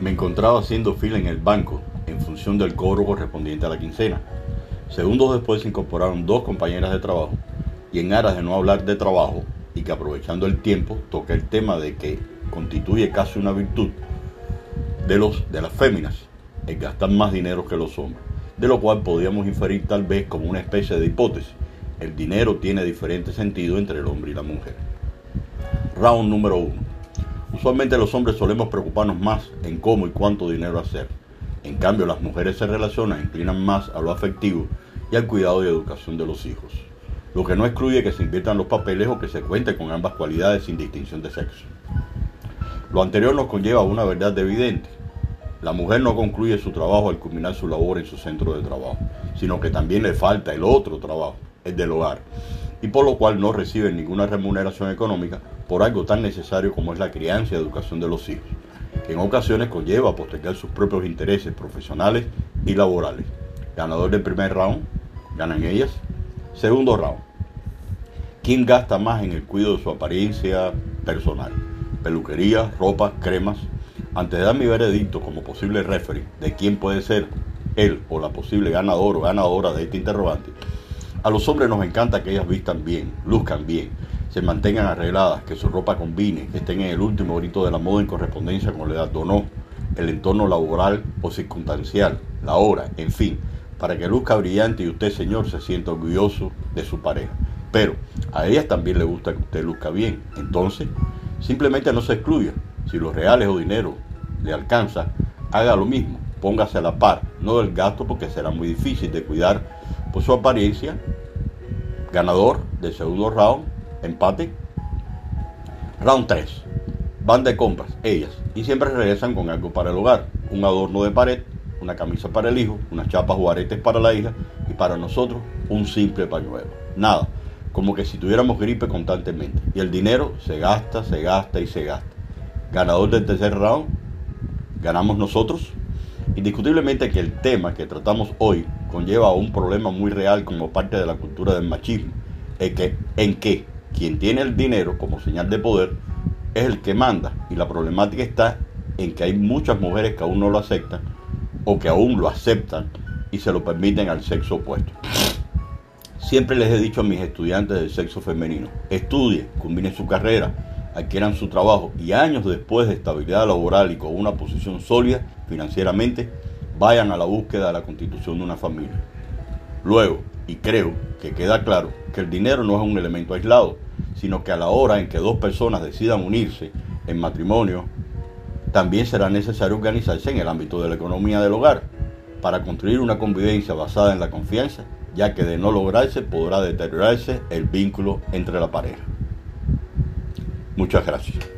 Me encontraba haciendo fila en el banco en función del cobro correspondiente a la quincena. Segundos después se incorporaron dos compañeras de trabajo y en aras de no hablar de trabajo y que aprovechando el tiempo toqué el tema de que constituye casi una virtud de, los, de las féminas el gastar más dinero que los hombres, de lo cual podríamos inferir tal vez como una especie de hipótesis. El dinero tiene diferente sentido entre el hombre y la mujer. Round número uno. Usualmente los hombres solemos preocuparnos más en cómo y cuánto dinero hacer. En cambio, las mujeres se relacionan, inclinan más a lo afectivo y al cuidado y educación de los hijos. Lo que no excluye que se inviertan los papeles o que se cuente con ambas cualidades sin distinción de sexo. Lo anterior nos conlleva una verdad evidente. La mujer no concluye su trabajo al culminar su labor en su centro de trabajo, sino que también le falta el otro trabajo, el del hogar, y por lo cual no recibe ninguna remuneración económica por algo tan necesario como es la crianza y educación de los hijos, que en ocasiones conlleva postergar sus propios intereses profesionales y laborales. Ganador del primer round, ganan ellas. Segundo round, ¿quién gasta más en el cuidado de su apariencia personal? Peluquería, ropa, cremas. Antes de dar mi veredicto como posible referee de quién puede ser él o la posible ganador o ganadora de este interrogante, a los hombres nos encanta que ellas vistan bien, luzcan bien, se mantengan arregladas, que su ropa combine, que estén en el último grito de la moda en correspondencia con la edad o no, el entorno laboral o circunstancial, la hora, en fin, para que luzca brillante y usted, señor, se sienta orgulloso de su pareja. Pero a ellas también le gusta que usted luzca bien. Entonces, simplemente no se excluya. Si los reales o dinero le alcanza, haga lo mismo. Póngase a la par, no del gasto porque será muy difícil de cuidar su apariencia. Ganador del segundo round, empate. Round 3. Van de compras, ellas, y siempre regresan con algo para el hogar. Un adorno de pared, una camisa para el hijo, unas chapas o aretes para la hija y para nosotros un simple pañuelo. Nada, como que si tuviéramos gripe constantemente. Y el dinero se gasta, se gasta y se gasta. Ganador del tercer round, ganamos nosotros. Indiscutiblemente que el tema que tratamos hoy conlleva un problema muy real como parte de la cultura del machismo, en que, en que quien tiene el dinero como señal de poder es el que manda y la problemática está en que hay muchas mujeres que aún no lo aceptan o que aún lo aceptan y se lo permiten al sexo opuesto. Siempre les he dicho a mis estudiantes del sexo femenino, estudien, combinen su carrera, adquieran su trabajo y años después de estabilidad laboral y con una posición sólida financieramente, vayan a la búsqueda de la constitución de una familia. Luego, y creo que queda claro, que el dinero no es un elemento aislado, sino que a la hora en que dos personas decidan unirse en matrimonio, también será necesario organizarse en el ámbito de la economía del hogar para construir una convivencia basada en la confianza, ya que de no lograrse podrá deteriorarse el vínculo entre la pareja. Muchas gracias.